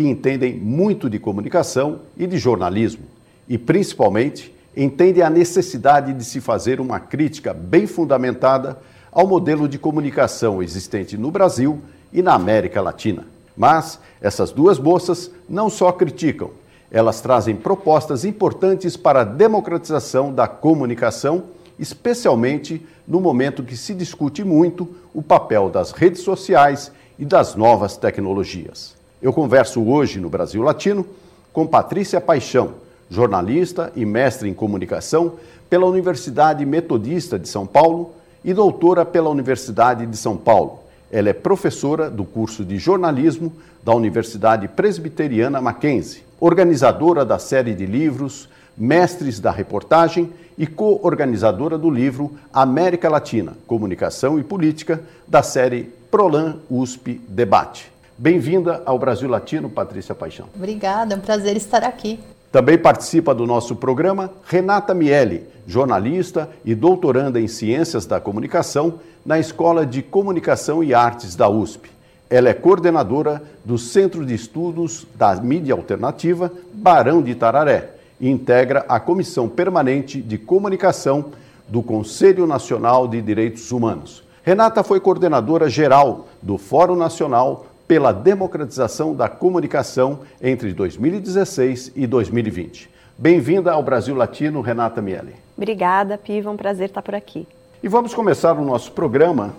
que entendem muito de comunicação e de jornalismo e, principalmente, entendem a necessidade de se fazer uma crítica bem fundamentada ao modelo de comunicação existente no Brasil e na América Latina. Mas essas duas moças não só criticam, elas trazem propostas importantes para a democratização da comunicação, especialmente no momento que se discute muito o papel das redes sociais e das novas tecnologias. Eu converso hoje no Brasil Latino com Patrícia Paixão, jornalista e mestre em comunicação pela Universidade Metodista de São Paulo e doutora pela Universidade de São Paulo. Ela é professora do curso de jornalismo da Universidade Presbiteriana Mackenzie, organizadora da série de livros Mestres da Reportagem e co-organizadora do livro América Latina, Comunicação e Política, da série Prolan USP Debate. Bem-vinda ao Brasil Latino, Patrícia Paixão. Obrigada, é um prazer estar aqui. Também participa do nosso programa Renata Miele, jornalista e doutoranda em Ciências da Comunicação na Escola de Comunicação e Artes da USP. Ela é coordenadora do Centro de Estudos da Mídia Alternativa Barão de Tararé e integra a Comissão Permanente de Comunicação do Conselho Nacional de Direitos Humanos. Renata foi coordenadora geral do Fórum Nacional pela Democratização da Comunicação entre 2016 e 2020. Bem-vinda ao Brasil Latino, Renata Miele. Obrigada, Piva, é um prazer estar por aqui. E vamos começar o nosso programa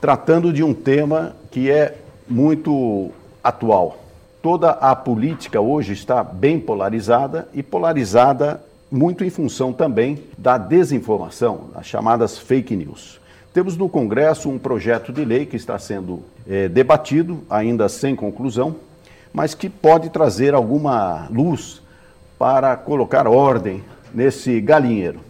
tratando de um tema que é muito atual. Toda a política hoje está bem polarizada e polarizada muito em função também da desinformação, as chamadas fake news. Temos no Congresso um projeto de lei que está sendo é, debatido, ainda sem conclusão, mas que pode trazer alguma luz para colocar ordem nesse galinheiro.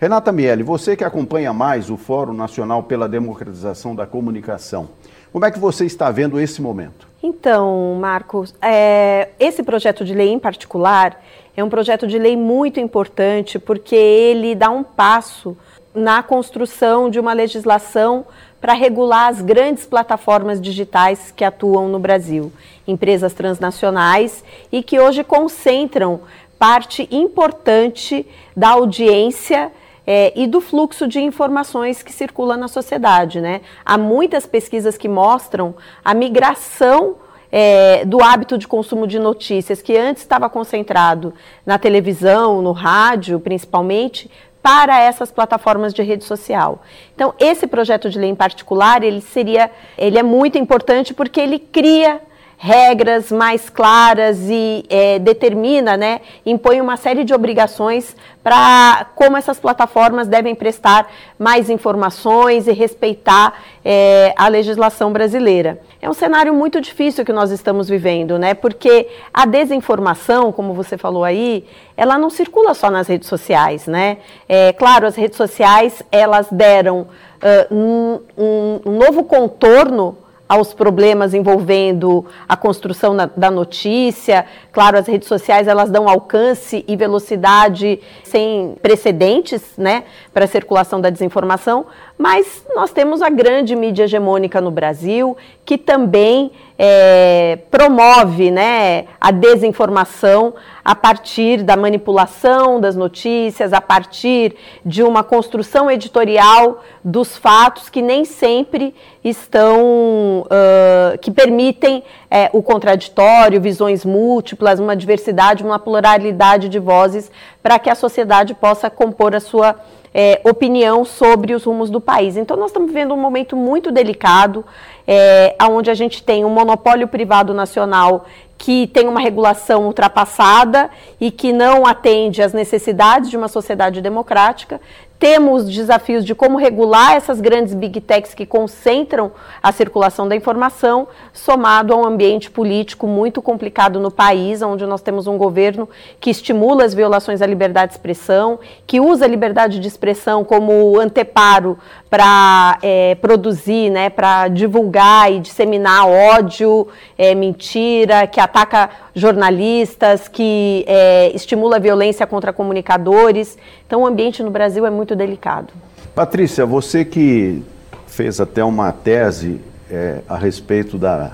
Renata Miele, você que acompanha mais o Fórum Nacional pela Democratização da Comunicação, como é que você está vendo esse momento? Então, Marcos, é, esse projeto de lei em particular é um projeto de lei muito importante porque ele dá um passo na construção de uma legislação para regular as grandes plataformas digitais que atuam no Brasil, empresas transnacionais e que hoje concentram parte importante da audiência é, e do fluxo de informações que circula na sociedade. Né? Há muitas pesquisas que mostram a migração é, do hábito de consumo de notícias, que antes estava concentrado na televisão, no rádio, principalmente, para essas plataformas de rede social. Então, esse projeto de lei em particular, ele seria, ele é muito importante porque ele cria regras mais claras e é, determina, né, impõe uma série de obrigações para como essas plataformas devem prestar mais informações e respeitar é, a legislação brasileira. É um cenário muito difícil que nós estamos vivendo, né, porque a desinformação, como você falou aí, ela não circula só nas redes sociais, né? É, claro, as redes sociais elas deram uh, um, um, um novo contorno aos problemas envolvendo a construção na, da notícia. Claro, as redes sociais elas dão alcance e velocidade sem precedentes, né, para a circulação da desinformação. Mas nós temos a grande mídia hegemônica no Brasil que também é, promove, né, a desinformação a partir da manipulação das notícias, a partir de uma construção editorial dos fatos que nem sempre estão, uh, que permitem é, o contraditório, visões múltiplas, uma diversidade, uma pluralidade de vozes para que a sociedade possa compor a sua é, opinião sobre os rumos do país. Então, nós estamos vivendo um momento muito delicado, é, onde a gente tem um monopólio privado nacional que tem uma regulação ultrapassada e que não atende às necessidades de uma sociedade democrática. Temos desafios de como regular essas grandes big techs que concentram a circulação da informação, somado a um ambiente político muito complicado no país, onde nós temos um governo que estimula as violações à liberdade de expressão, que usa a liberdade de expressão como anteparo para é, produzir, né, para divulgar e disseminar ódio, é, mentira, que ataca jornalistas, que é, estimula violência contra comunicadores. Então, o ambiente no Brasil é muito delicado. Patrícia, você que fez até uma tese é, a respeito da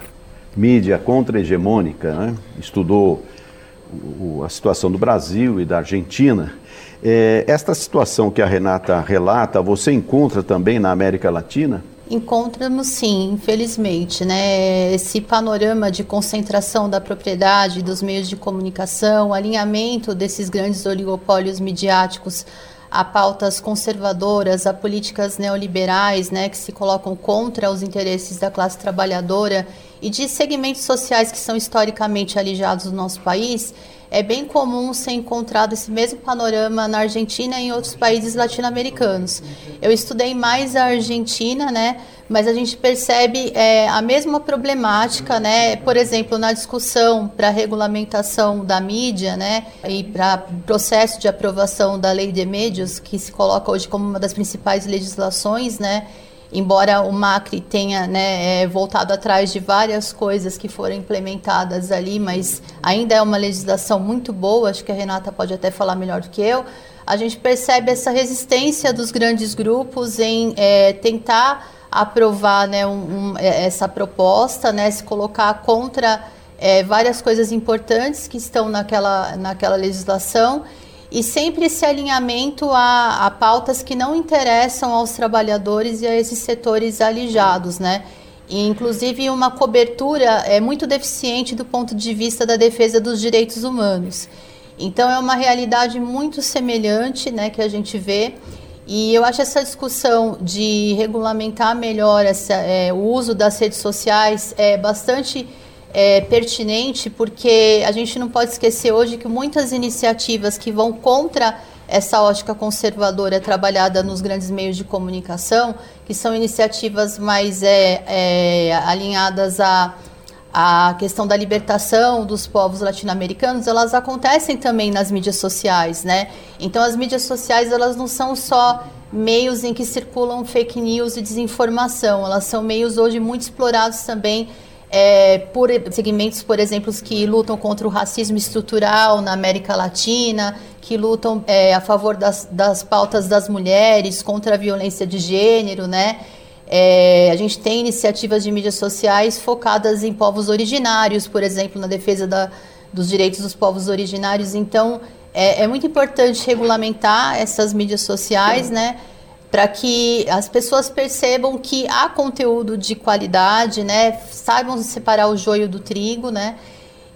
mídia contra-hegemônica, né? estudou o, a situação do Brasil e da Argentina. É, esta situação que a Renata relata, você encontra também na América Latina? Encontramos sim, infelizmente, né? Esse panorama de concentração da propriedade dos meios de comunicação, alinhamento desses grandes oligopólios midiáticos a pautas conservadoras, a políticas neoliberais, né, que se colocam contra os interesses da classe trabalhadora e de segmentos sociais que são historicamente alijados do nosso país, é bem comum ser encontrado esse mesmo panorama na Argentina e em outros países latino-americanos. Eu estudei mais a Argentina, né, mas a gente percebe é, a mesma problemática, né, por exemplo, na discussão para regulamentação da mídia, né, e para processo de aprovação da lei de médios, que se coloca hoje como uma das principais legislações, né, embora o Macri tenha né, é, voltado atrás de várias coisas que foram implementadas ali, mas ainda é uma legislação muito boa, acho que a Renata pode até falar melhor do que eu, a gente percebe essa resistência dos grandes grupos em é, tentar aprovar né, um, um, é, essa proposta, né, se colocar contra é, várias coisas importantes que estão naquela, naquela legislação e sempre esse alinhamento a, a, pautas que não interessam aos trabalhadores e a esses setores alijados, né? E, inclusive uma cobertura é muito deficiente do ponto de vista da defesa dos direitos humanos. Então é uma realidade muito semelhante, né, que a gente vê. E eu acho essa discussão de regulamentar melhor essa, é, o uso das redes sociais é bastante é, pertinente, porque a gente não pode esquecer hoje que muitas iniciativas que vão contra essa ótica conservadora trabalhada nos grandes meios de comunicação, que são iniciativas mais é, é, alinhadas à, à questão da libertação dos povos latino-americanos, elas acontecem também nas mídias sociais, né? Então as mídias sociais elas não são só meios em que circulam fake news e desinformação, elas são meios hoje muito explorados também é, por segmentos, por exemplo, que lutam contra o racismo estrutural na América Latina, que lutam é, a favor das, das pautas das mulheres, contra a violência de gênero, né? É, a gente tem iniciativas de mídias sociais focadas em povos originários, por exemplo, na defesa da, dos direitos dos povos originários. Então, é, é muito importante regulamentar essas mídias sociais, né? Para que as pessoas percebam que há conteúdo de qualidade, né? Saibam separar o joio do trigo, né?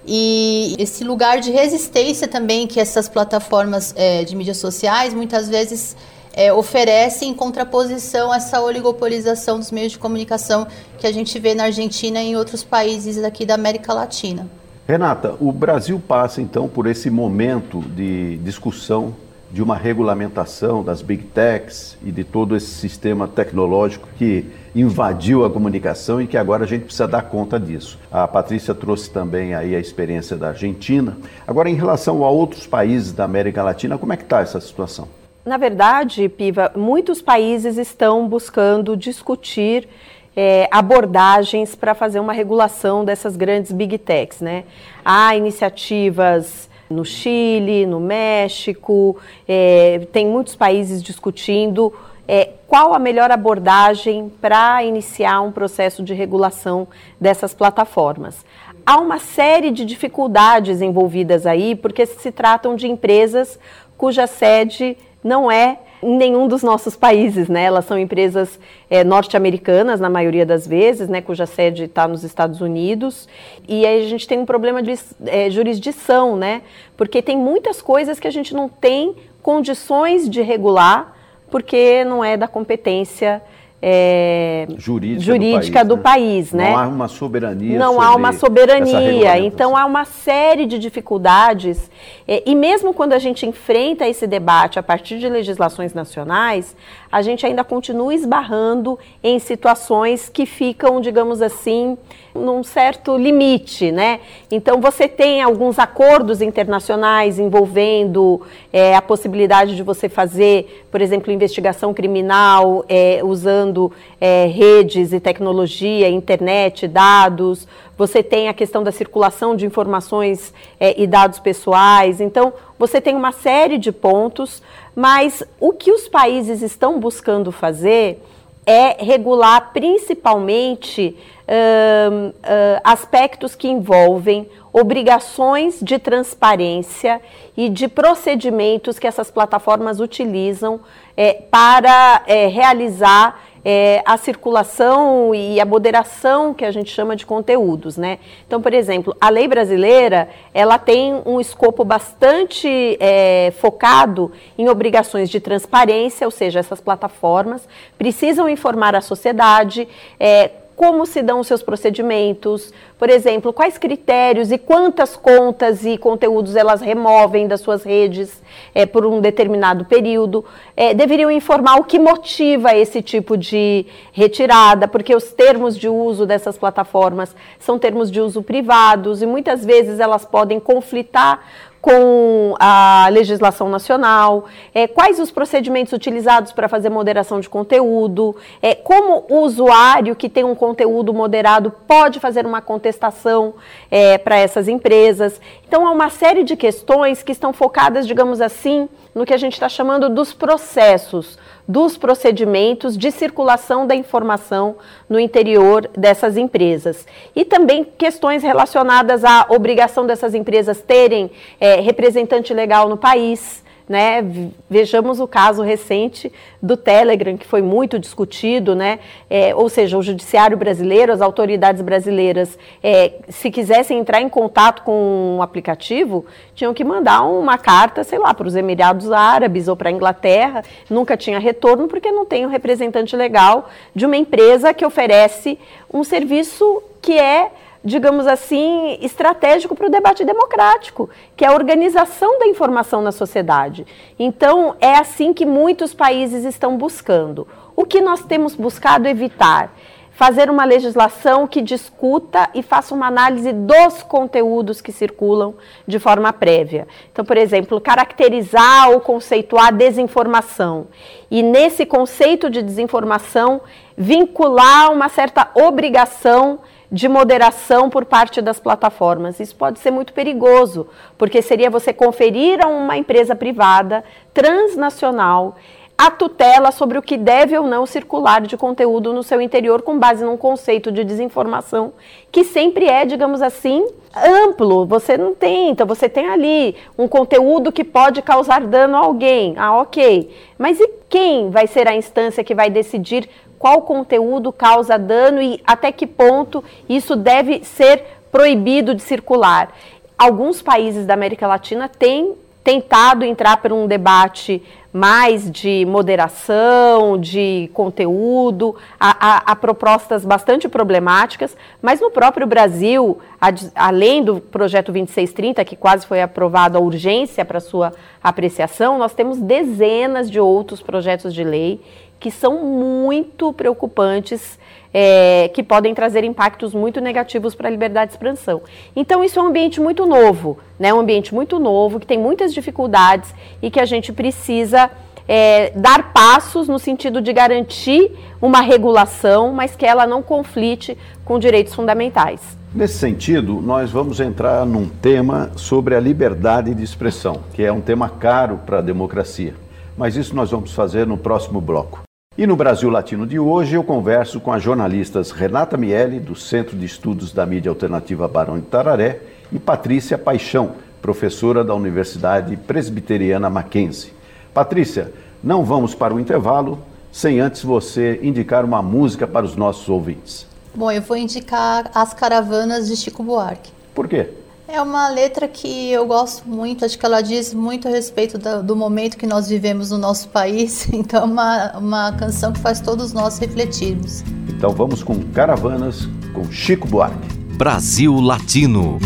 E esse lugar de resistência também que essas plataformas é, de mídias sociais muitas vezes é, oferecem em contraposição a essa oligopolização dos meios de comunicação que a gente vê na Argentina e em outros países aqui da América Latina. Renata, o Brasil passa então por esse momento de discussão de uma regulamentação das big techs e de todo esse sistema tecnológico que invadiu a comunicação e que agora a gente precisa dar conta disso. A Patrícia trouxe também aí a experiência da Argentina. Agora, em relação a outros países da América Latina, como é que está essa situação? Na verdade, Piva, muitos países estão buscando discutir é, abordagens para fazer uma regulação dessas grandes big techs, né? Há iniciativas no Chile, no México, é, tem muitos países discutindo é, qual a melhor abordagem para iniciar um processo de regulação dessas plataformas. Há uma série de dificuldades envolvidas aí, porque se tratam de empresas cuja sede não é em nenhum dos nossos países, né? Elas são empresas é, norte-americanas, na maioria das vezes, né? Cuja sede está nos Estados Unidos. E aí a gente tem um problema de é, jurisdição, né? Porque tem muitas coisas que a gente não tem condições de regular, porque não é da competência é, jurídica, jurídica, do país, do país né? Não há uma soberania. Não há uma soberania. Então há uma série de dificuldades é, e mesmo quando a gente enfrenta esse debate a partir de legislações nacionais, a gente ainda continua esbarrando em situações que ficam, digamos assim, num certo limite, né? Então você tem alguns acordos internacionais envolvendo é, a possibilidade de você fazer, por exemplo, investigação criminal é, usando é, redes e tecnologia, internet, dados. Você tem a questão da circulação de informações é, e dados pessoais. Então você tem uma série de pontos, mas o que os países estão buscando fazer é regular principalmente uh, aspectos que envolvem obrigações de transparência e de procedimentos que essas plataformas utilizam é, para é, realizar é, a circulação e a moderação que a gente chama de conteúdos, né? Então, por exemplo, a lei brasileira ela tem um escopo bastante é, focado em obrigações de transparência, ou seja, essas plataformas precisam informar a sociedade. É, como se dão os seus procedimentos, por exemplo, quais critérios e quantas contas e conteúdos elas removem das suas redes é, por um determinado período. É, deveriam informar o que motiva esse tipo de retirada, porque os termos de uso dessas plataformas são termos de uso privados e muitas vezes elas podem conflitar com a legislação nacional, é, quais os procedimentos utilizados para fazer moderação de conteúdo, é, como o usuário que tem um conteúdo moderado pode fazer uma contestação é, para essas empresas. Então, há uma série de questões que estão focadas, digamos assim, no que a gente está chamando dos processos dos procedimentos de circulação da informação no interior dessas empresas. E também questões relacionadas à obrigação dessas empresas terem é, representante legal no país. Né? Vejamos o caso recente do Telegram, que foi muito discutido, né? É, ou seja, o judiciário brasileiro, as autoridades brasileiras, é, se quisessem entrar em contato com um aplicativo, tinham que mandar uma carta, sei lá, para os Emirados Árabes ou para a Inglaterra. Nunca tinha retorno, porque não tem um representante legal de uma empresa que oferece um serviço que é digamos assim, estratégico para o debate democrático, que é a organização da informação na sociedade. Então, é assim que muitos países estão buscando. O que nós temos buscado evitar? Fazer uma legislação que discuta e faça uma análise dos conteúdos que circulam de forma prévia. Então, por exemplo, caracterizar ou conceituar desinformação. E nesse conceito de desinformação, vincular uma certa obrigação de moderação por parte das plataformas. Isso pode ser muito perigoso, porque seria você conferir a uma empresa privada transnacional a tutela sobre o que deve ou não circular de conteúdo no seu interior com base num conceito de desinformação que sempre é, digamos assim, amplo. Você não tem, então você tem ali um conteúdo que pode causar dano a alguém. Ah, ok. Mas e quem vai ser a instância que vai decidir qual conteúdo causa dano e até que ponto isso deve ser proibido de circular. Alguns países da América Latina têm tentado entrar por um debate mais de moderação, de conteúdo, a, a, a, propostas bastante problemáticas, mas no próprio Brasil, a, além do projeto 2630, que quase foi aprovado a urgência para sua apreciação, nós temos dezenas de outros projetos de lei que são muito preocupantes, é, que podem trazer impactos muito negativos para a liberdade de expansão. Então, isso é um ambiente muito novo, né? um ambiente muito novo, que tem muitas dificuldades e que a gente precisa é, dar passos no sentido de garantir uma regulação, mas que ela não conflite com direitos fundamentais. Nesse sentido, nós vamos entrar num tema sobre a liberdade de expressão, que é um tema caro para a democracia. Mas isso nós vamos fazer no próximo bloco. E no Brasil Latino de hoje eu converso com as jornalistas Renata Miele, do Centro de Estudos da Mídia Alternativa Barão de Tararé, e Patrícia Paixão, professora da Universidade Presbiteriana Mackenzie. Patrícia, não vamos para o intervalo sem antes você indicar uma música para os nossos ouvintes. Bom, eu vou indicar As Caravanas de Chico Buarque. Por quê? É uma letra que eu gosto muito, acho que ela diz muito a respeito do, do momento que nós vivemos no nosso país, então é uma, uma canção que faz todos nós refletirmos. Então vamos com Caravanas, com Chico Buarque. Brasil Latino.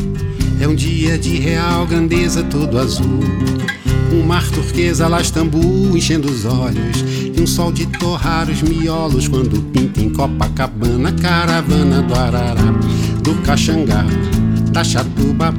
É um dia de real grandeza todo azul. Um mar turquesa lá Istambul enchendo os olhos. E um sol de torrar os miolos quando pinta em Copacabana. Caravana do Arará, do Caxangá, da Chatuba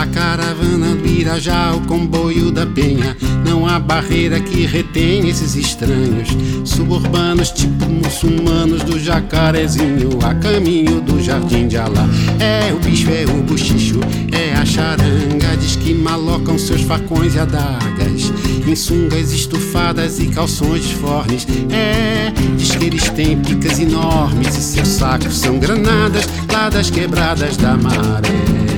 a caravana do Irajá, o comboio da Penha. Não há barreira que retém esses estranhos. Suburbanos, tipo muçulmanos do jacarezinho, a caminho do jardim de Alá. É o bicho, é o buchicho, é a charanga. Diz que malocam seus facões e adagas. Em sungas estufadas e calções fornes. É, diz que eles têm picas enormes e seus sacos são granadas lá das quebradas da maré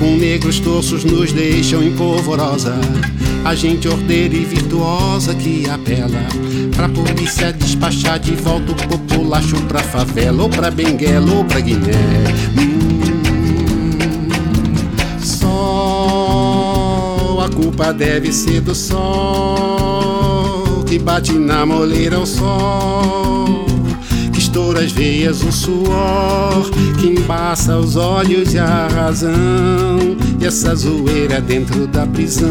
com negros torços nos deixam em polvorosa. A gente ordeira e virtuosa que apela pra polícia despachar de volta o populacho pra favela, ou pra Benguela, ou pra Guiné. Hum, sol, a culpa deve ser do sol que bate na moleira o sol estoura as veias o suor que embaça os olhos e a razão. E essa zoeira dentro da prisão,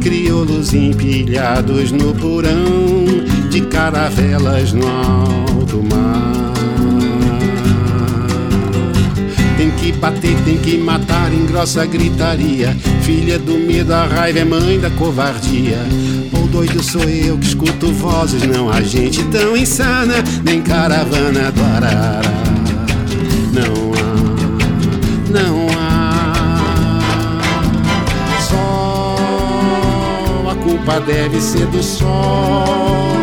crioulos empilhados no porão de caravelas no alto mar. Que bater, tem que matar em grossa gritaria. Filha do medo, a raiva é mãe da covardia doido sou eu que escuto vozes, não há gente tão insana, nem caravana do Arara. Não há, não há. Só a culpa deve ser do sol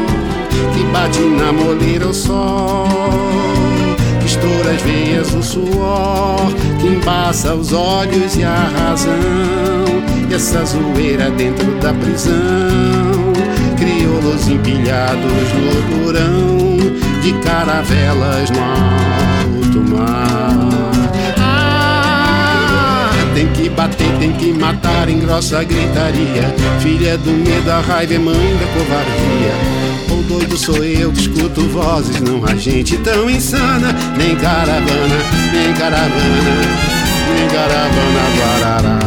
que bate na moleira o sol. Que estoura as veias o suor, que embaça os olhos e a razão. E essa zoeira dentro da prisão crioulos empilhados no porão de caravelas no alto mar. Bater, tem que matar em grossa gritaria. Filha do medo, a raiva é mãe da covardia. O doido sou eu que escuto vozes, não há gente tão insana. Nem caravana, nem caravana, nem caravana do Arará.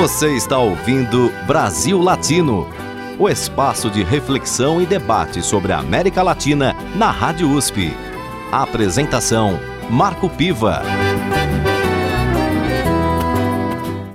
Você está ouvindo Brasil Latino, o espaço de reflexão e debate sobre a América Latina na Rádio USP. A apresentação: Marco Piva.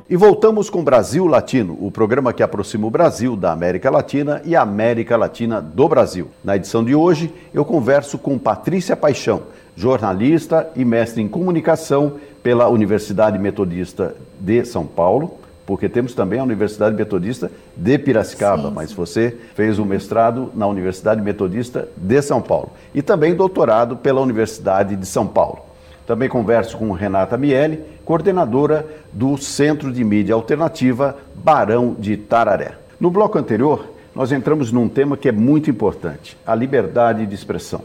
E voltamos com Brasil Latino, o programa que aproxima o Brasil da América Latina e a América Latina do Brasil. Na edição de hoje, eu converso com Patrícia Paixão, jornalista e mestre em comunicação pela Universidade Metodista de São Paulo porque temos também a Universidade Metodista de Piracicaba, sim, mas você fez o mestrado na Universidade Metodista de São Paulo e também doutorado pela Universidade de São Paulo. Também converso com Renata Miele, coordenadora do Centro de Mídia Alternativa Barão de Tararé. No bloco anterior, nós entramos num tema que é muito importante, a liberdade de expressão.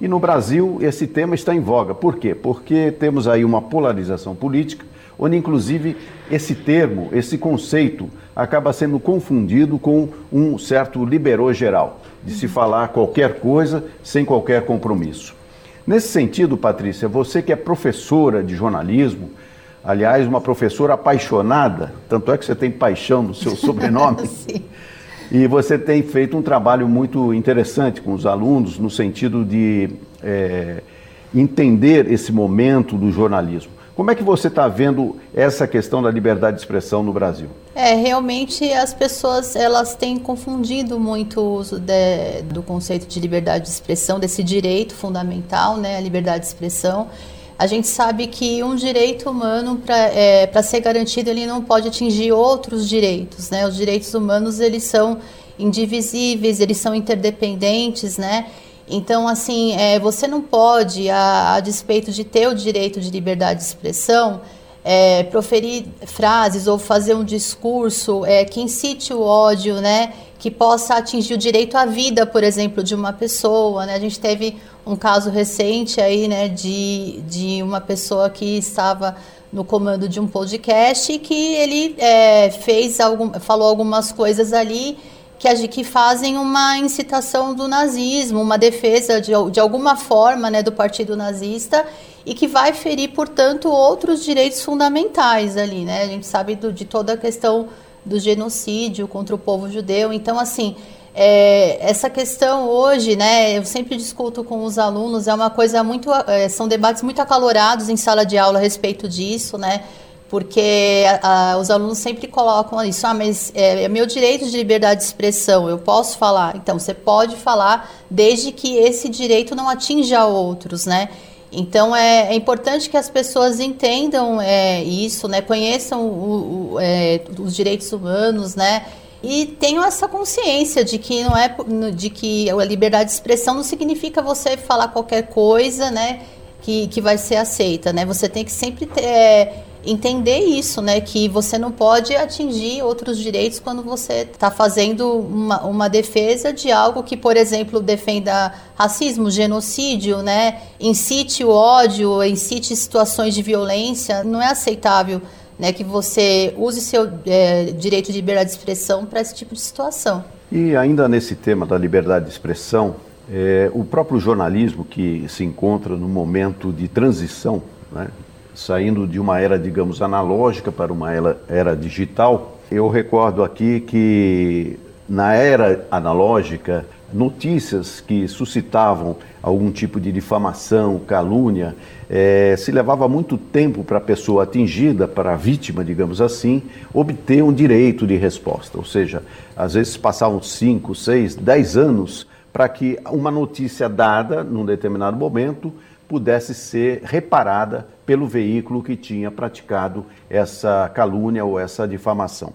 E no Brasil, esse tema está em voga. Por quê? Porque temos aí uma polarização política onde inclusive esse termo, esse conceito, acaba sendo confundido com um certo liberou geral, de se falar qualquer coisa sem qualquer compromisso. Nesse sentido, Patrícia, você que é professora de jornalismo, aliás, uma professora apaixonada, tanto é que você tem paixão no seu sobrenome. Sim. E você tem feito um trabalho muito interessante com os alunos, no sentido de é, entender esse momento do jornalismo. Como é que você está vendo essa questão da liberdade de expressão no Brasil? É, realmente as pessoas elas têm confundido muito o uso de, do conceito de liberdade de expressão, desse direito fundamental, né, a liberdade de expressão. A gente sabe que um direito humano, para é, ser garantido, ele não pode atingir outros direitos. Né? Os direitos humanos, eles são indivisíveis, eles são interdependentes, né? Então, assim, é, você não pode, a, a, despeito de ter o direito de liberdade de expressão, é, proferir frases ou fazer um discurso é, que incite o ódio, né? que possa atingir o direito à vida, por exemplo, de uma pessoa. Né? A gente teve um caso recente aí, né, de, de uma pessoa que estava no comando de um podcast e que ele é, fez algum, falou algumas coisas ali que, que fazem uma incitação do nazismo, uma defesa de, de alguma forma né, do partido nazista e que vai ferir, portanto, outros direitos fundamentais ali. Né? A gente sabe do, de toda a questão do genocídio contra o povo judeu. Então, assim, é, essa questão hoje, né, eu sempre discuto com os alunos, é uma coisa muito, é, são debates muito acalorados em sala de aula a respeito disso, né, porque a, a, os alunos sempre colocam isso, ah, mas é, é, meu direito de liberdade de expressão, eu posso falar. Então, você pode falar desde que esse direito não atinja outros, né? Então é, é, importante que as pessoas entendam é, isso, né? Conheçam o, o, é, os direitos humanos, né? E tenham essa consciência de que não é de que a liberdade de expressão não significa você falar qualquer coisa, né? Que, que vai ser aceita, né? Você tem que sempre ter, é, entender isso, né? Que você não pode atingir outros direitos quando você está fazendo uma, uma defesa de algo que, por exemplo, defenda racismo, genocídio, né? Incite o ódio, incite situações de violência. Não é aceitável. Né, que você use seu é, direito de liberdade de expressão para esse tipo de situação. E ainda nesse tema da liberdade de expressão, é, o próprio jornalismo que se encontra no momento de transição, né, saindo de uma era, digamos, analógica para uma era, digital. Eu recordo aqui que na era analógica, notícias que suscitavam algum tipo de difamação, calúnia, é, se levava muito tempo para a pessoa atingida, para a vítima, digamos assim, obter um direito de resposta. Ou seja, às vezes passavam 5, 6, 10 anos para que uma notícia dada num determinado momento pudesse ser reparada pelo veículo que tinha praticado essa calúnia ou essa difamação.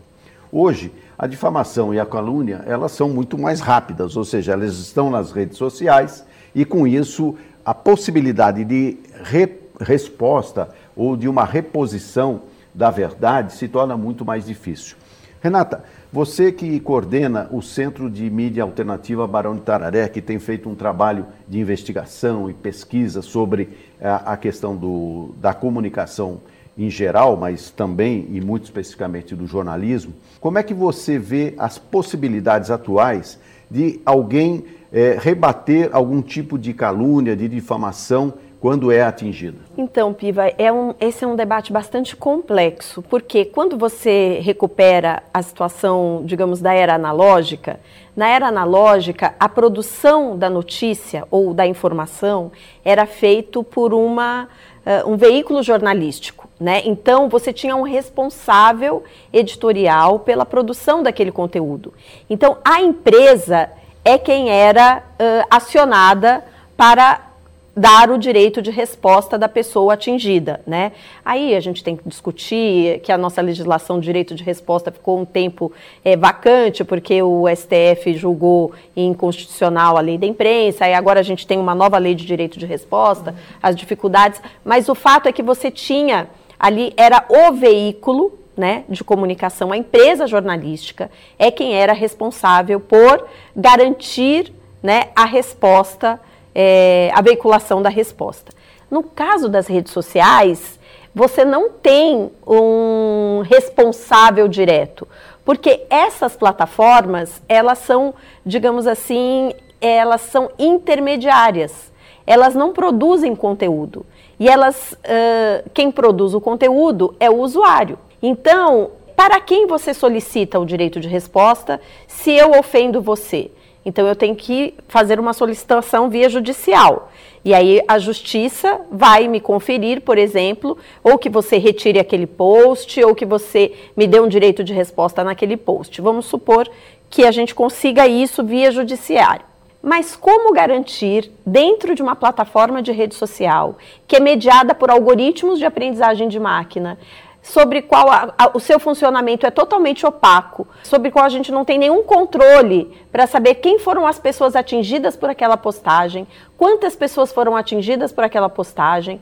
Hoje, a difamação e a calúnia, elas são muito mais rápidas, ou seja, elas estão nas redes sociais e com isso a possibilidade de re resposta ou de uma reposição da verdade se torna muito mais difícil. Renata, você que coordena o Centro de Mídia Alternativa Barão de Tararé, que tem feito um trabalho de investigação e pesquisa sobre a, eh, a questão do, da comunicação em geral, mas também e muito especificamente do jornalismo, como é que você vê as possibilidades atuais de alguém é, rebater algum tipo de calúnia, de difamação quando é atingida? Então, Piva, é um, esse é um debate bastante complexo, porque quando você recupera a situação, digamos, da era analógica, na era analógica, a produção da notícia ou da informação era feito por uma, uh, um veículo jornalístico. Né? Então, você tinha um responsável editorial pela produção daquele conteúdo. Então, a empresa é quem era uh, acionada para dar o direito de resposta da pessoa atingida, né? Aí a gente tem que discutir que a nossa legislação de direito de resposta ficou um tempo é, vacante porque o STF julgou inconstitucional a lei da imprensa, e agora a gente tem uma nova lei de direito de resposta, as dificuldades, mas o fato é que você tinha ali era o veículo né, de comunicação, a empresa jornalística é quem era responsável por garantir né, a resposta é, a veiculação da resposta. No caso das redes sociais, você não tem um responsável direto, porque essas plataformas, elas são, digamos assim, elas são intermediárias. Elas não produzem conteúdo. E elas, uh, quem produz o conteúdo é o usuário. Então, para quem você solicita o direito de resposta se eu ofendo você? Então eu tenho que fazer uma solicitação via judicial. E aí a justiça vai me conferir, por exemplo, ou que você retire aquele post, ou que você me dê um direito de resposta naquele post. Vamos supor que a gente consiga isso via judiciário. Mas como garantir, dentro de uma plataforma de rede social, que é mediada por algoritmos de aprendizagem de máquina, sobre qual a, a, o seu funcionamento é totalmente opaco, sobre qual a gente não tem nenhum controle para saber quem foram as pessoas atingidas por aquela postagem, quantas pessoas foram atingidas por aquela postagem,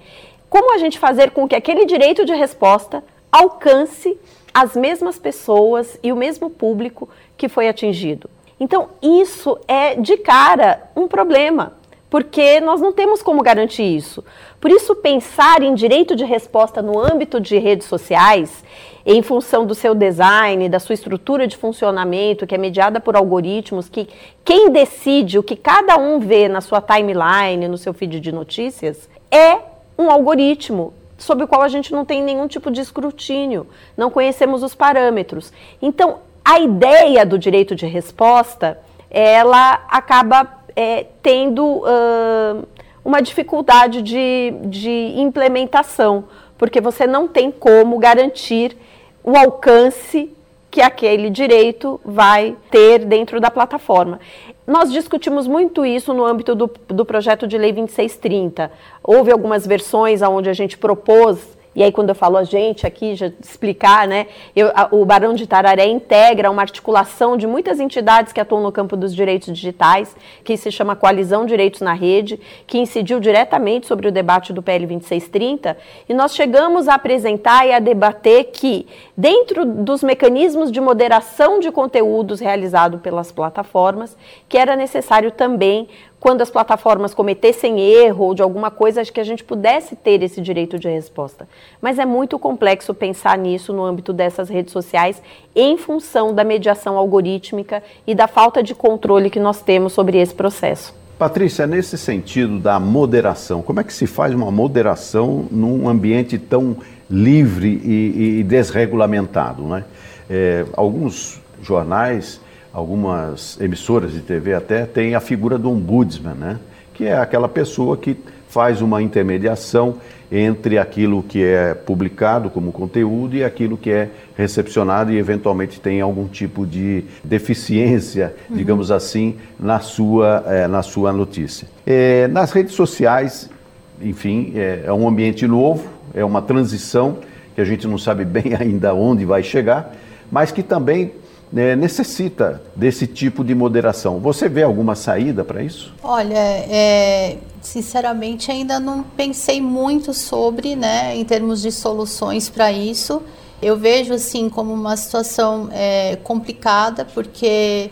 como a gente fazer com que aquele direito de resposta alcance as mesmas pessoas e o mesmo público que foi atingido. Então, isso é de cara um problema, porque nós não temos como garantir isso. Por isso, pensar em direito de resposta no âmbito de redes sociais, em função do seu design, da sua estrutura de funcionamento, que é mediada por algoritmos, que quem decide o que cada um vê na sua timeline, no seu feed de notícias, é um algoritmo sobre o qual a gente não tem nenhum tipo de escrutínio, não conhecemos os parâmetros. Então, a ideia do direito de resposta, ela acaba é, tendo uh, uma dificuldade de, de implementação, porque você não tem como garantir o alcance que aquele direito vai ter dentro da plataforma. Nós discutimos muito isso no âmbito do, do projeto de lei 2630. Houve algumas versões onde a gente propôs e aí, quando eu falo a gente aqui, já explicar, né? Eu, a, o Barão de Tararé integra uma articulação de muitas entidades que atuam no campo dos direitos digitais, que se chama Coalizão Direitos na Rede, que incidiu diretamente sobre o debate do PL 2630. E nós chegamos a apresentar e a debater que, dentro dos mecanismos de moderação de conteúdos realizado pelas plataformas, que era necessário também quando as plataformas cometessem erro ou de alguma coisa, que a gente pudesse ter esse direito de resposta. Mas é muito complexo pensar nisso no âmbito dessas redes sociais, em função da mediação algorítmica e da falta de controle que nós temos sobre esse processo. Patrícia, nesse sentido da moderação, como é que se faz uma moderação num ambiente tão livre e, e desregulamentado? Né? É, alguns jornais algumas emissoras de TV até têm a figura do ombudsman, né? que é aquela pessoa que faz uma intermediação entre aquilo que é publicado como conteúdo e aquilo que é recepcionado e eventualmente tem algum tipo de deficiência, uhum. digamos assim, na sua, é, na sua notícia. É, nas redes sociais, enfim, é, é um ambiente novo, é uma transição que a gente não sabe bem ainda onde vai chegar, mas que também é, necessita desse tipo de moderação. Você vê alguma saída para isso? Olha, é, sinceramente ainda não pensei muito sobre, né, em termos de soluções para isso. Eu vejo assim como uma situação é, complicada porque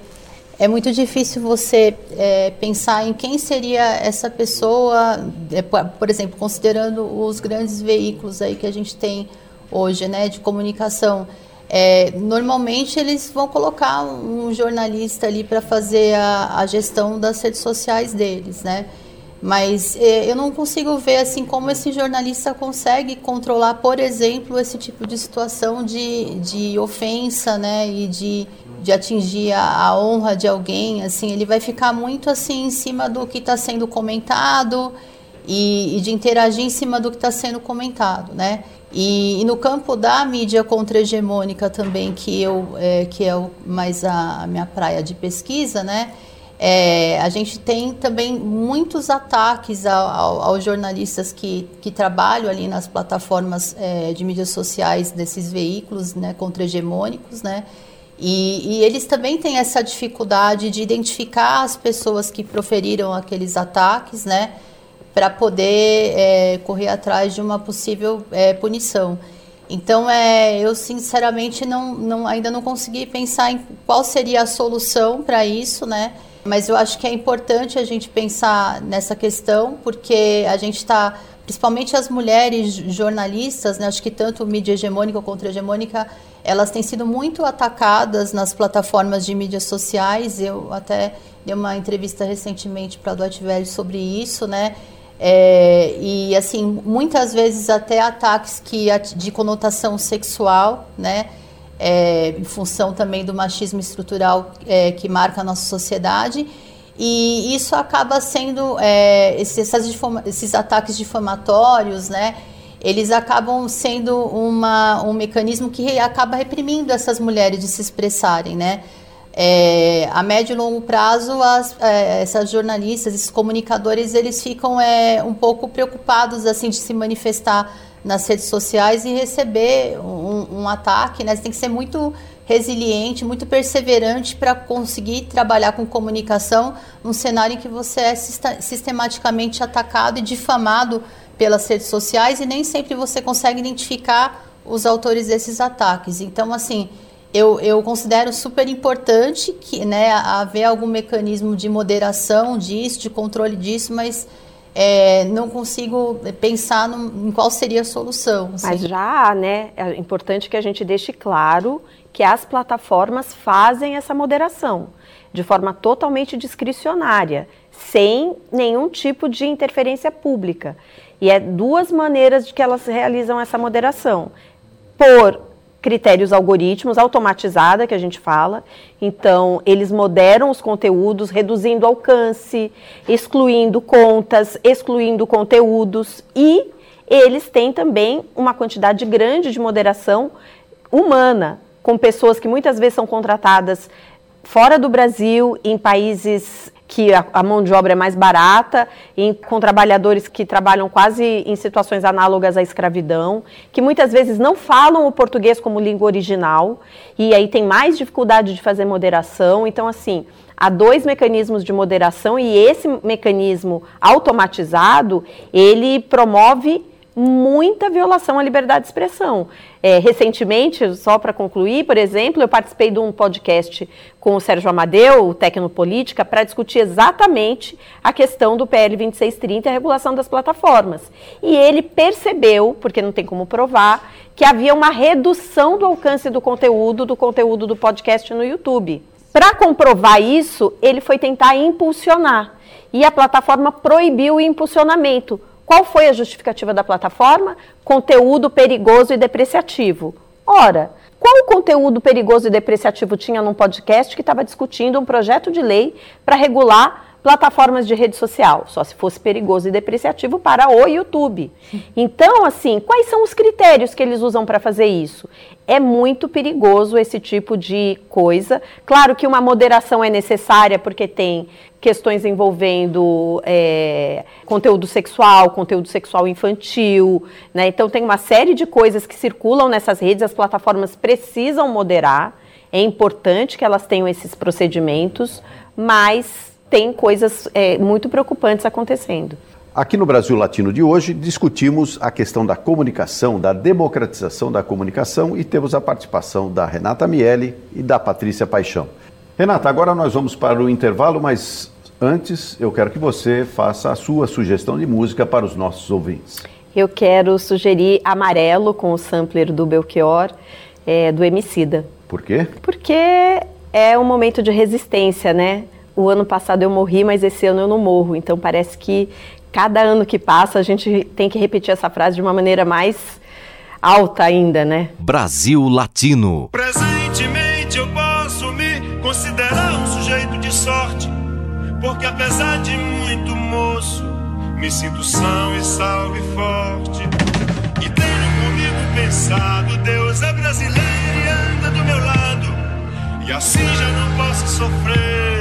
é muito difícil você é, pensar em quem seria essa pessoa, é, por exemplo, considerando os grandes veículos aí que a gente tem hoje, né, de comunicação. É, normalmente eles vão colocar um jornalista ali para fazer a, a, gestão das redes sociais deles, né? Mas é, eu não consigo ver assim como esse jornalista consegue controlar, por exemplo, esse tipo de situação de, de ofensa, né? E de, de atingir a, a honra de alguém, assim, ele vai ficar muito assim em cima do que está sendo comentado e, e de interagir em cima do que está sendo comentado, né? E, e, no campo da mídia contra-hegemônica também, que, eu, é, que é o, mais a, a, minha praia de pesquisa, né? É, a gente tem também muitos ataques ao, ao, aos jornalistas que, que trabalham ali nas plataformas é, de mídias sociais desses veículos né, contra-hegemônicos, né? E, e, eles também têm essa dificuldade de identificar as pessoas que proferiram aqueles ataques, né? Para poder é, correr atrás de uma possível é, punição. Então, é, eu sinceramente não, não, ainda não consegui pensar em qual seria a solução para isso, né? Mas eu acho que é importante a gente pensar nessa questão, porque a gente está, principalmente as mulheres jornalistas, né? Acho que tanto mídia hegemônica quanto hegemônica, elas têm sido muito atacadas nas plataformas de mídias sociais. Eu até dei uma entrevista recentemente para a Deutsche Welle sobre isso, né? É, e assim, muitas vezes até ataques que de conotação sexual, né? É, em função também do machismo estrutural é, que marca a nossa sociedade. E isso acaba sendo, é, esses, esses ataques difamatórios, né? Eles acabam sendo uma, um mecanismo que acaba reprimindo essas mulheres de se expressarem, né? É, a médio e longo prazo, as, é, essas jornalistas, esses comunicadores, eles ficam é, um pouco preocupados assim de se manifestar nas redes sociais e receber um, um ataque. Né? Você tem que ser muito resiliente, muito perseverante para conseguir trabalhar com comunicação num cenário em que você é sistematicamente atacado e difamado pelas redes sociais e nem sempre você consegue identificar os autores desses ataques. Então, assim, eu, eu considero super importante que né, haver algum mecanismo de moderação disso, de controle disso, mas é, não consigo pensar no, em qual seria a solução. Assim. Mas já há, né? É importante que a gente deixe claro que as plataformas fazem essa moderação de forma totalmente discricionária, sem nenhum tipo de interferência pública. E é duas maneiras de que elas realizam essa moderação. Por critérios algoritmos, automatizada, que a gente fala. Então, eles moderam os conteúdos, reduzindo alcance, excluindo contas, excluindo conteúdos e eles têm também uma quantidade grande de moderação humana, com pessoas que muitas vezes são contratadas fora do Brasil, em países que a, a, mão de obra é mais barata, em, com trabalhadores que trabalham quase em situações análogas à escravidão, que muitas vezes não falam o português como língua original, e aí tem mais dificuldade de fazer moderação. Então, assim, há dois mecanismos de moderação, e esse mecanismo automatizado, ele promove muita violação à liberdade de expressão. É, recentemente, só para concluir, por exemplo, eu participei de um podcast com o Sérgio Amadeu, o Tecnopolítica, para discutir exatamente a questão do PL 2630 e a regulação das plataformas. E ele percebeu, porque não tem como provar, que havia uma redução do alcance do conteúdo, do conteúdo do podcast no YouTube. Para comprovar isso, ele foi tentar impulsionar. E a plataforma proibiu o impulsionamento qual foi a justificativa da plataforma? Conteúdo perigoso e depreciativo. Ora, qual conteúdo perigoso e depreciativo tinha num podcast que estava discutindo um projeto de lei para regular plataformas de rede social, só se fosse perigoso e depreciativo para o YouTube. Então, assim, quais são os critérios que eles usam para fazer isso? É muito perigoso esse tipo de coisa. Claro que uma moderação é necessária porque tem questões envolvendo é, conteúdo sexual, conteúdo sexual infantil, né? Então tem uma série de coisas que circulam nessas redes, as plataformas precisam moderar. É importante que elas tenham esses procedimentos, mas tem coisas é, muito preocupantes acontecendo. Aqui no Brasil Latino de hoje, discutimos a questão da comunicação, da democratização da comunicação e temos a participação da Renata Miele e da Patrícia Paixão. Renata, agora nós vamos para o intervalo, mas antes eu quero que você faça a sua sugestão de música para os nossos ouvintes. Eu quero sugerir Amarelo com o sampler do Belchior, é, do Emicida. Por quê? Porque é um momento de resistência, né? O ano passado eu morri, mas esse ano eu não morro. Então parece que cada ano que passa a gente tem que repetir essa frase de uma maneira mais alta ainda, né? Brasil Latino. Presentemente eu posso me considerar um sujeito de sorte, porque apesar de muito moço, me sinto são e salve forte. E tenho comigo pensado, Deus é brasileiro e anda do meu lado, e assim já não posso sofrer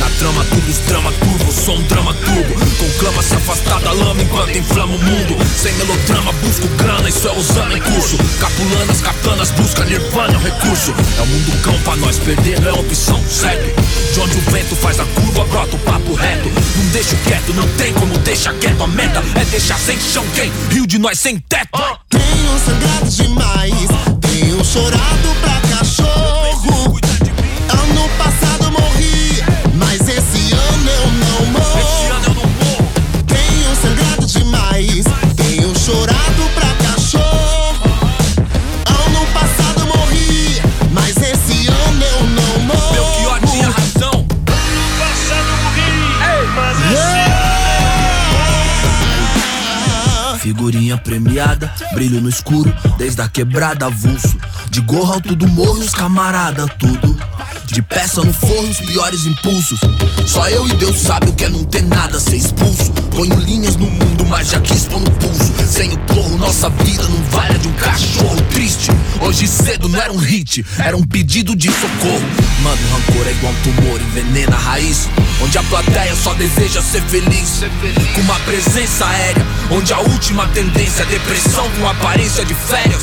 Na trama, tudo os drama turbo, sou um drama turbo. Conclama se afastar da lama enquanto inflama o mundo. Sem melodrama, busco grana, isso é usando em curso. Capulanas, katanas, busca nirvana, é um recurso. É o mundo cão pra nós, perder não é opção, certo? De onde o vento faz a curva, brota o papo reto. Não deixo quieto, não tem como deixar quieto. A meta é deixar sem chão quem? Rio de nós sem teto. Tenho sangrado demais, tenho chorado pra cachorro. Brilho no escuro, desde a quebrada avulso. De gorro alto do morro, os camarada, tudo. Peça no forno, os piores impulsos. Só eu e Deus sabe o que é não ter nada, ser expulso. Ponho linhas no mundo, mas já quis pôr no pulso. Sem o porro, nossa vida não vale a de um cachorro triste. Hoje cedo não era um hit, era um pedido de socorro. Mano, rancor é igual um tumor, envenena a raiz. Onde a plateia só deseja ser feliz. Com uma presença aérea, onde a última tendência é depressão com aparência de férias.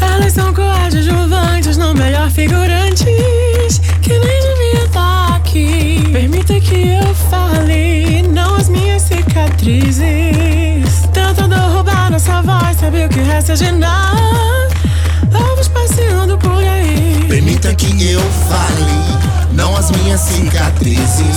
Elas são coadjuvantes, não melhor figurantes. Que nem devia estar aqui. Permita que eu fale, não as minhas cicatrizes. Tentando roubar nossa voz, sabe o que resta de nada? Ovos passeando por aí. Permita que eu fale, não as minhas cicatrizes.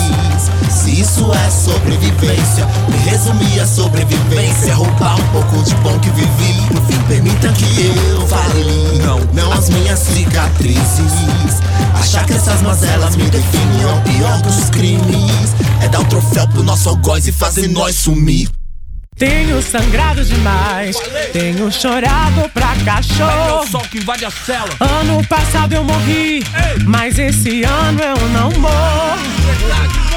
Isso é sobrevivência, me resumir a sobrevivência, roubar um pouco de bom que vivi. No fim, permita que eu fale, não, não as minhas cicatrizes. Achar que essas mazelas me definem é o pior dos crimes. É dar o troféu pro nosso algoz e fazer nós sumir. Tenho sangrado demais, tenho chorado pra cachorro. sol que invade a cela. Ano passado eu morri, mas esse ano eu não morro.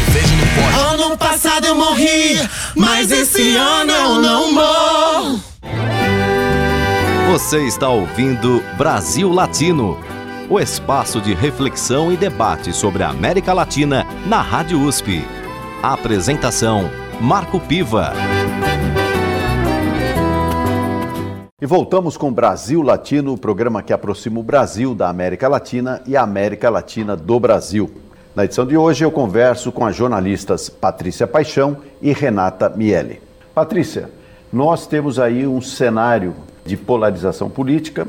Te vejo no pódio. Ano passado eu morri, mas esse ano eu não morro. Você está ouvindo Brasil Latino, o espaço de reflexão e debate sobre a América Latina na Rádio USP. A apresentação: Marco Piva. E voltamos com Brasil Latino, o programa que aproxima o Brasil da América Latina e a América Latina do Brasil. Na edição de hoje eu converso com as jornalistas Patrícia Paixão e Renata Miele. Patrícia, nós temos aí um cenário de polarização política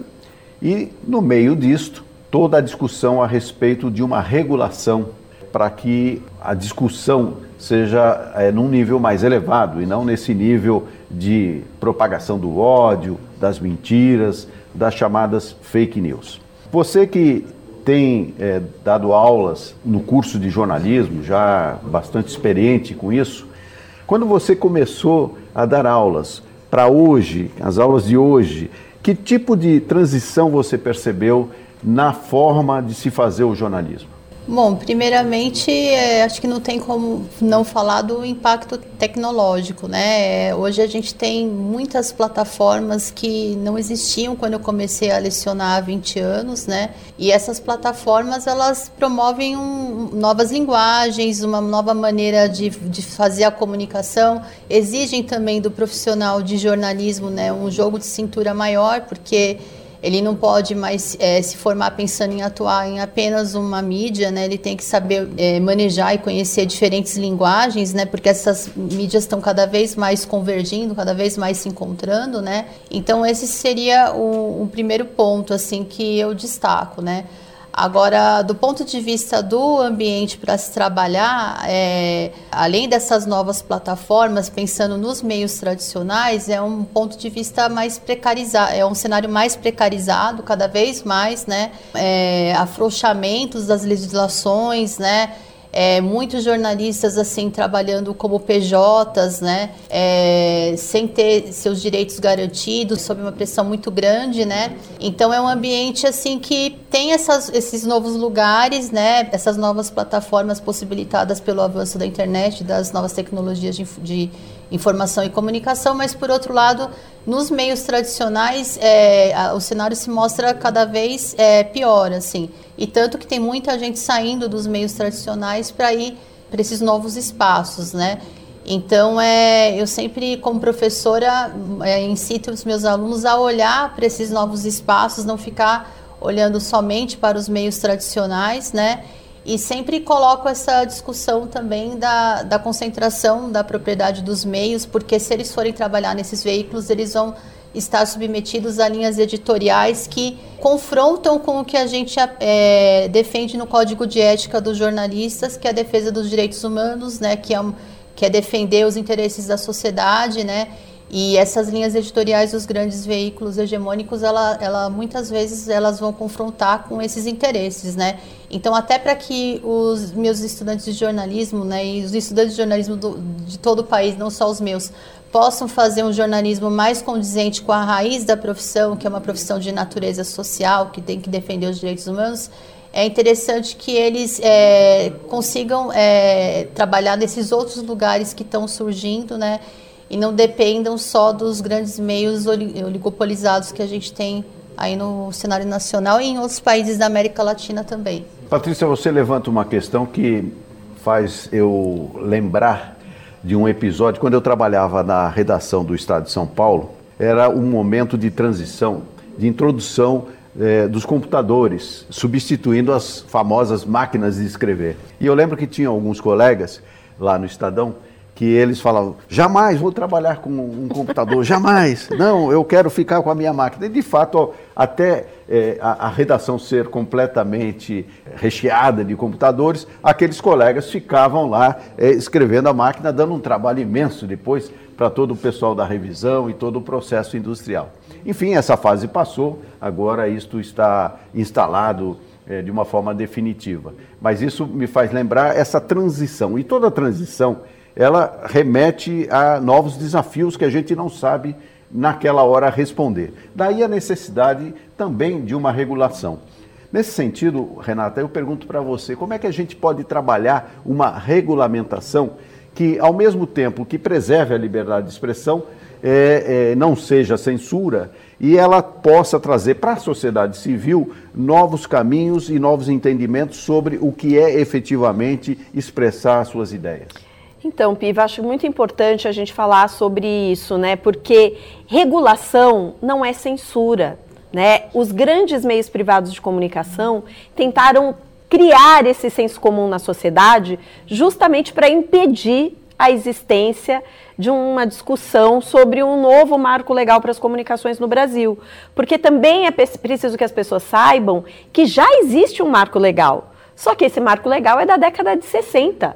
e, no meio disto, toda a discussão a respeito de uma regulação para que a discussão seja é, num nível mais elevado e não nesse nível de propagação do ódio, das mentiras, das chamadas fake news. Você que tem é, dado aulas no curso de jornalismo, já bastante experiente com isso, quando você começou a dar aulas para hoje, as aulas de hoje, que tipo de transição você percebeu na forma de se fazer o jornalismo? Bom, primeiramente, é, acho que não tem como não falar do impacto tecnológico, né? É, Hoje a gente tem muitas plataformas que não existiam quando eu comecei a lecionar há 20 anos, né? E essas plataformas, elas promovem um- novas linguagens, uma nova maneira de, de fazer a comunicação, exigem também do profissional de jornalismo, né? Um jogo de cintura maior, porque ele não pode mais eh, se formar pensando em atuar em apenas uma mídia, né? Ele tem que saber eh, manejar e conhecer diferentes linguagens, né? Porque essas mídias estão cada vez mais convergindo, cada vez mais se encontrando, né? Então esse seria o, o primeiro ponto, assim, que eu destaco, né? Agora, do ponto de vista do ambiente para se trabalhar, é, além dessas novas plataformas, pensando nos meios tradicionais, é um ponto de vista mais precarizado, é um cenário mais precarizado, cada vez mais, né? É, afrouxamentos das legislações, né? É, muitos jornalistas assim trabalhando como PJs, né, é, sem ter seus direitos garantidos, sob uma pressão muito grande, né. Então é um ambiente assim que tem essas, esses novos lugares, né, essas novas plataformas possibilitadas pelo avanço da internet, das novas tecnologias de, de informação e comunicação, mas por outro lado, nos meios tradicionais, é, a, o cenário se mostra cada vez é, pior, assim. E tanto que tem muita gente saindo dos meios tradicionais para ir para esses novos espaços, né? Então, é, eu sempre, como professora, é, incito os meus alunos a olhar para esses novos espaços, não ficar olhando somente para os meios tradicionais, né? E sempre coloco essa discussão também da, da concentração da propriedade dos meios, porque se eles forem trabalhar nesses veículos, eles vão estar submetidos a linhas editoriais que confrontam com o que a gente é, defende no Código de Ética dos Jornalistas, que é a defesa dos direitos humanos, né, que, é, que é defender os interesses da sociedade, né, e essas linhas editoriais dos grandes veículos hegemônicos, ela, ela muitas vezes elas vão confrontar com esses interesses, né? Então, até para que os meus estudantes de jornalismo, né, e os estudantes de jornalismo do, de todo o país, não só os meus, possam fazer um jornalismo mais condizente com a raiz da profissão, que é uma profissão de natureza social, que tem que defender os direitos humanos, é interessante que eles é, consigam é, trabalhar nesses outros lugares que estão surgindo, né? E não dependam só dos grandes meios oligopolizados que a gente tem aí no cenário nacional e em outros países da América Latina também. Patrícia, você levanta uma questão que faz eu lembrar de um episódio quando eu trabalhava na redação do Estado de São Paulo. Era um momento de transição, de introdução eh, dos computadores, substituindo as famosas máquinas de escrever. E eu lembro que tinha alguns colegas lá no Estadão que eles falavam, jamais vou trabalhar com um computador, jamais, não, eu quero ficar com a minha máquina. E de fato, até é, a, a, redação ser completamente recheada de computadores, aqueles colegas ficavam lá é, escrevendo a máquina, dando um trabalho imenso depois para todo o pessoal da revisão e todo o processo industrial. Enfim, essa fase passou, agora isto está instalado é, de uma forma definitiva. Mas isso me faz lembrar essa transição. E toda transição ela remete a novos desafios que a gente não sabe naquela hora responder. Daí a necessidade também de uma regulação. Nesse sentido, Renata, eu pergunto para você, como é que a gente pode trabalhar uma regulamentação que, ao mesmo tempo que preserve a liberdade de expressão, é, é, não seja censura e ela possa trazer para a sociedade civil novos caminhos e novos entendimentos sobre o que é efetivamente expressar suas ideias? Então, Piva, acho muito importante a gente falar sobre isso, né? Porque regulação não é censura, né? Os grandes meios privados de comunicação tentaram criar esse senso comum na sociedade justamente para impedir a existência de uma discussão sobre um novo marco legal para as comunicações no Brasil. Porque também é preciso que as pessoas saibam que já existe um marco legal. Só que esse marco legal é da década de 60.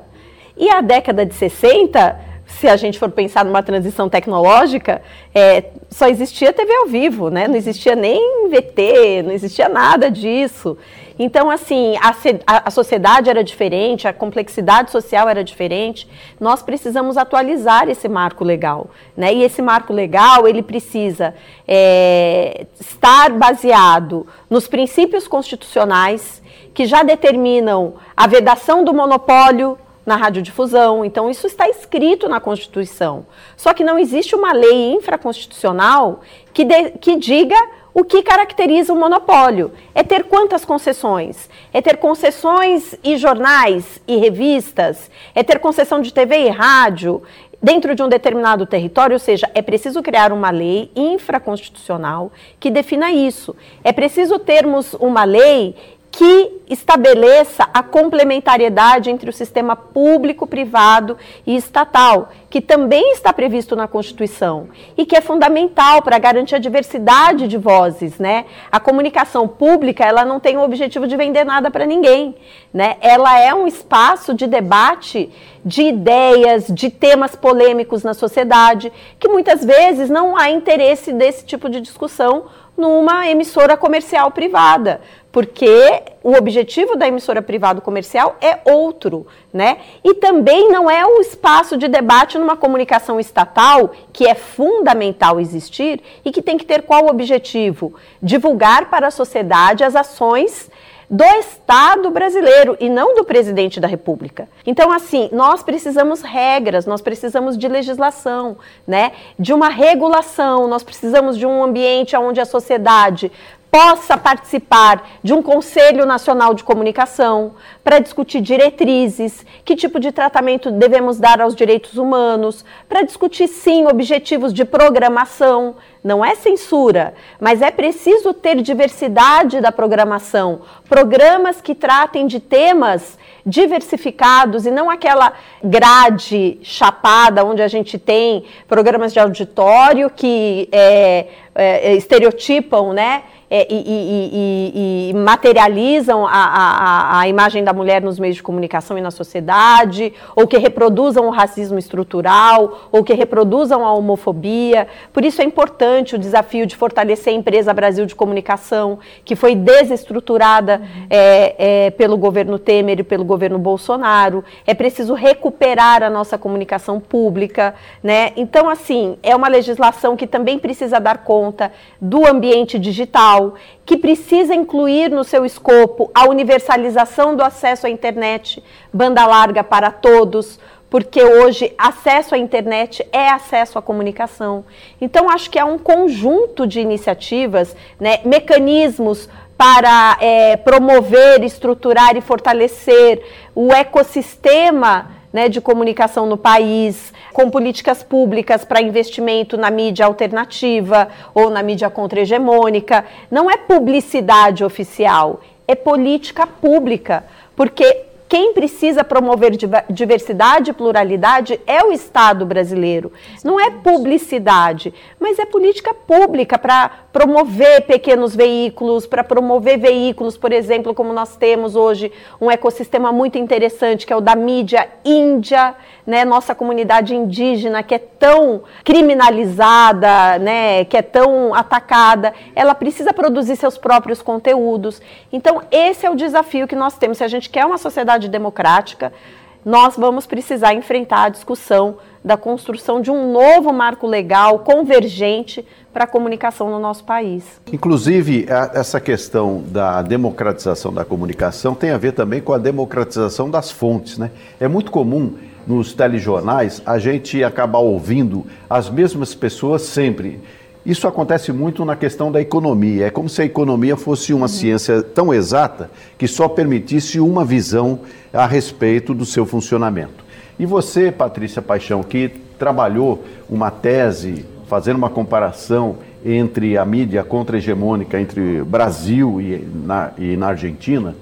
E a década de 60, se a gente for pensar numa transição tecnológica, é, só existia TV ao vivo, né? Não existia nem VT, não existia nada disso. Então, assim, a, a, sociedade era diferente, a complexidade social era diferente. Nós precisamos atualizar esse marco legal, né? E esse marco legal ele precisa é, estar baseado nos princípios constitucionais que já determinam a vedação do monopólio na radiodifusão. Então, isso está escrito na Constituição. Só que não existe uma lei infraconstitucional que, de, que diga o que caracteriza o monopólio. É ter quantas concessões? É ter concessões e jornais e revistas? É ter concessão de TV e rádio? Dentro de um determinado território, ou seja, é preciso criar uma lei infraconstitucional que defina isso. É preciso termos uma lei que estabeleça a complementariedade entre o sistema público, privado e estatal, que também está previsto na Constituição e que é fundamental para garantir a diversidade de vozes, né? A comunicação pública, ela não tem o objetivo de vender nada para ninguém, né? Ela é um espaço de debate de ideias, de temas polêmicos na sociedade, que muitas vezes não há interesse desse tipo de discussão numa emissora comercial privada, porque o objetivo da emissora privada comercial é outro, né? E também não é o espaço de debate numa comunicação estatal, que é fundamental existir e que tem que ter qual objetivo? Divulgar para a sociedade as ações do Estado brasileiro e não do presidente da República. Então, assim, nós precisamos regras, nós precisamos de legislação, né? De uma regulação, nós precisamos de um ambiente onde a sociedade possa participar de um Conselho Nacional de Comunicação para discutir diretrizes, que tipo de tratamento devemos dar aos direitos humanos, para discutir, sim, objetivos de programação. Não é censura, mas é preciso ter diversidade da programação. Programas que tratem de temas diversificados e não aquela grade chapada onde a gente tem programas de auditório que é, é, estereotipam, né? é, e, e, e, e, materializam a, a, a, imagem da mulher nos meios de comunicação e na sociedade, ou que reproduzam o racismo estrutural, ou que reproduzam a homofobia. Por isso é importante o desafio de fortalecer a empresa Brasil de Comunicação, que foi desestruturada é, é, pelo governo Temer e pelo governo Bolsonaro. É preciso recuperar a nossa comunicação pública. Né? Então, assim, é uma legislação que também precisa dar conta do ambiente digital que precisa incluir no seu escopo a universalização do acesso à internet, banda larga para todos, porque hoje acesso à internet é acesso à comunicação. Então, acho que é um conjunto de iniciativas, né, mecanismos para é, promover, estruturar e fortalecer o ecossistema né, de comunicação no país, com políticas públicas para investimento na mídia alternativa ou na mídia contra-hegemônica. Não é publicidade oficial, é política pública, porque quem precisa promover diversidade e pluralidade é o Estado brasileiro. Não é publicidade, mas é política pública para promover pequenos veículos, para promover veículos, por exemplo, como nós temos hoje um ecossistema muito interessante, que é o da mídia índia, né? Nossa comunidade indígena, que é tão criminalizada, né? que é tão atacada, ela precisa produzir seus próprios conteúdos. Então, esse é o desafio que nós temos. Se a gente quer uma sociedade sociedade democrática, nós vamos precisar enfrentar a discussão da construção de um novo marco legal convergente para a comunicação no nosso país. Inclusive, essa questão da democratização da comunicação tem a ver também com a democratização das fontes. Né? É muito comum nos telejornais a gente acabar ouvindo as mesmas pessoas sempre. Isso acontece muito na questão da economia. É como se a economia fosse uma uhum. ciência tão exata que só permitisse uma visão a respeito do seu funcionamento. E você, Patrícia Paixão, que trabalhou uma tese fazendo uma comparação entre a mídia contra-hegemônica entre Brasil e na, e na Argentina,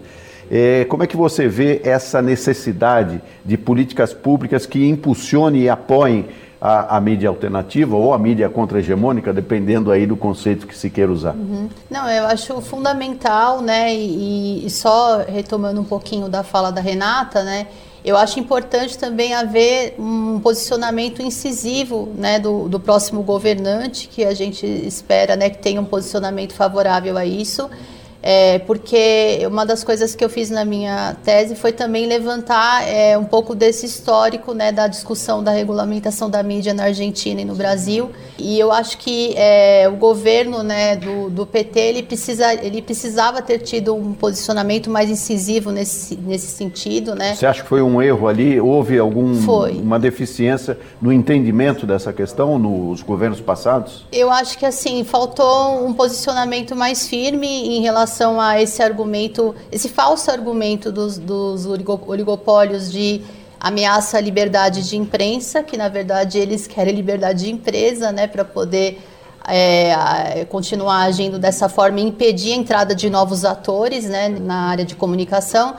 é, como é que você vê essa necessidade de políticas públicas que impulsionem e apoiem a, a mídia alternativa ou a mídia contra-hegemônica, dependendo aí do conceito que se queira usar. Uhum. Não, eu acho fundamental, né, e, e só retomando um pouquinho da fala da Renata, né, eu acho importante também haver um posicionamento incisivo né, do, do próximo governante, que a gente espera né, que tenha um posicionamento favorável a isso. É, porque uma das coisas que eu fiz na minha tese foi também levantar é, um pouco desse histórico né, da discussão da regulamentação da mídia na Argentina e no Brasil. E eu acho que é, o governo né, do, do PT ele, precisa, ele precisava ter tido um posicionamento mais incisivo nesse, nesse sentido. Né? Você acha que foi um erro ali? Houve alguma deficiência no entendimento dessa questão nos governos passados? Eu acho que assim faltou um posicionamento mais firme em relação relação a esse argumento, esse falso argumento dos, dos oligopólios de ameaça à liberdade de imprensa, que na verdade eles querem liberdade de empresa, né, para poder é, continuar agindo dessa forma e impedir a entrada de novos atores né, na área de comunicação.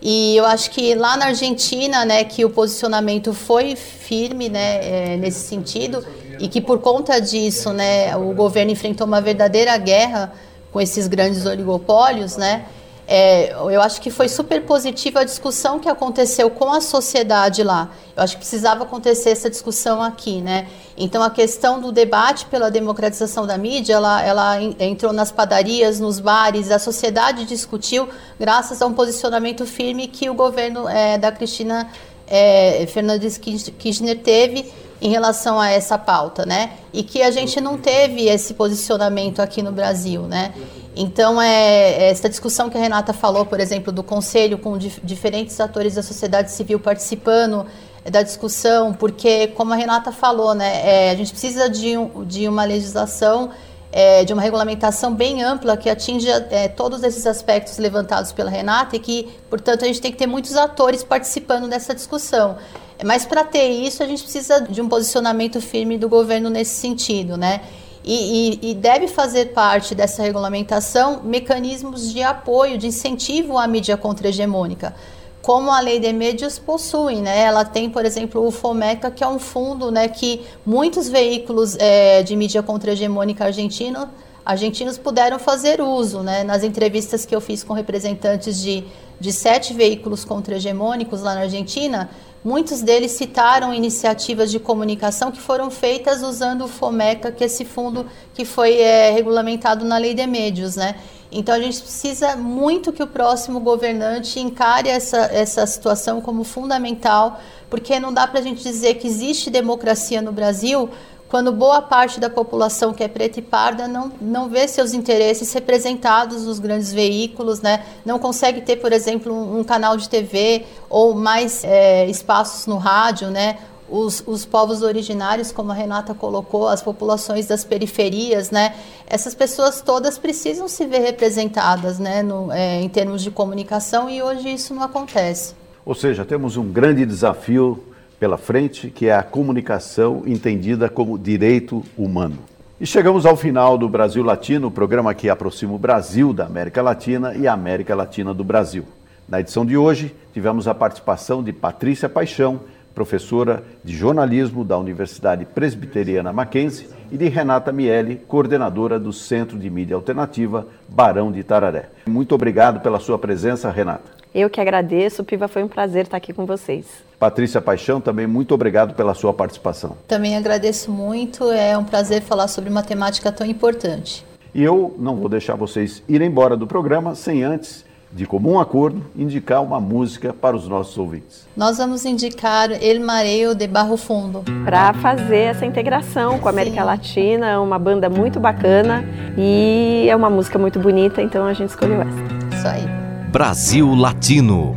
E eu acho que lá na Argentina, né, que o posicionamento foi firme, né, é, nesse sentido, e que por conta disso, né, o governo enfrentou uma verdadeira guerra com esses grandes oligopólios, né, é, eu acho que foi super positiva a discussão que aconteceu com a sociedade lá. Eu acho que precisava acontecer essa discussão aqui, né? Então a questão do debate pela democratização da mídia, ela, ela en- entrou nas padarias, nos bares, a sociedade discutiu graças a um posicionamento firme que o governo eh, da Cristina eh, Fernandes Kirch- Kirchner teve em relação a essa pauta, né? E que a gente não teve esse posicionamento aqui no Brasil, né? Então, é, essa discussão que a Renata falou, por exemplo, do conselho com dif- diferentes atores da sociedade civil participando é, da discussão, porque, como a Renata falou, né, é, a gente precisa de, um- de uma legislação, é, de uma regulamentação bem ampla que atinja é, todos esses aspectos levantados pela Renata e que, portanto, a gente tem que ter muitos atores participando dessa discussão. Mas para ter isso, a gente precisa de um posicionamento firme do governo nesse sentido, né? E, e- e deve fazer parte dessa regulamentação mecanismos de apoio, de incentivo à mídia contra-hegemônica, como a lei de médios possui, né? Ela tem, por exemplo, o Fomeca, que é um fundo, né, que muitos veículos eh, de mídia contra-hegemônica argentino argentinos puderam fazer uso, né? Nas entrevistas que eu fiz com representantes de, de sete veículos contra-hegemônicos lá na Argentina, muitos deles citaram iniciativas de comunicação que foram feitas usando o FOMECA, que é esse fundo que foi eh, regulamentado na Lei de Médios, né? Então a gente precisa muito que o próximo governante encare essa, essa situação como fundamental, porque não dá para a gente dizer que existe democracia no Brasil quando boa parte da população que é preta e parda não, não vê seus interesses representados nos grandes veículos, né? não consegue ter, por exemplo, um, um canal de TV ou mais eh, espaços no rádio, né? Os, os povos originários, como a Renata colocou, as populações das periferias, né? Essas pessoas todas precisam se ver representadas, né? No, eh, em termos de comunicação e hoje isso não acontece. Ou seja, temos um grande desafio pela frente, que é a comunicação entendida como direito humano. E chegamos ao final do Brasil Latino, o programa que aproxima o Brasil da América Latina e a América Latina do Brasil. Na edição de hoje, tivemos a participação de Patrícia Paixão, professora de jornalismo da Universidade Presbiteriana Mackenzie, e de Renata Miele, coordenadora do Centro de Mídia Alternativa Barão de Itararé. Muito obrigado pela sua presença, Renata. Eu que agradeço, Piva, foi um prazer estar aqui com vocês. Patrícia Paixão, também muito obrigado pela sua participação. Também agradeço muito, é um prazer falar sobre uma temática tão importante. E eu não vou deixar vocês irem embora do programa sem antes, de comum acordo, indicar uma música para os nossos ouvintes. Nós vamos indicar El Mareo de Barro Fundo. Para fazer essa integração com a América Sim. Latina, é uma banda muito bacana e é uma música muito bonita, então a gente escolheu essa. Isso aí. Brasil Latino.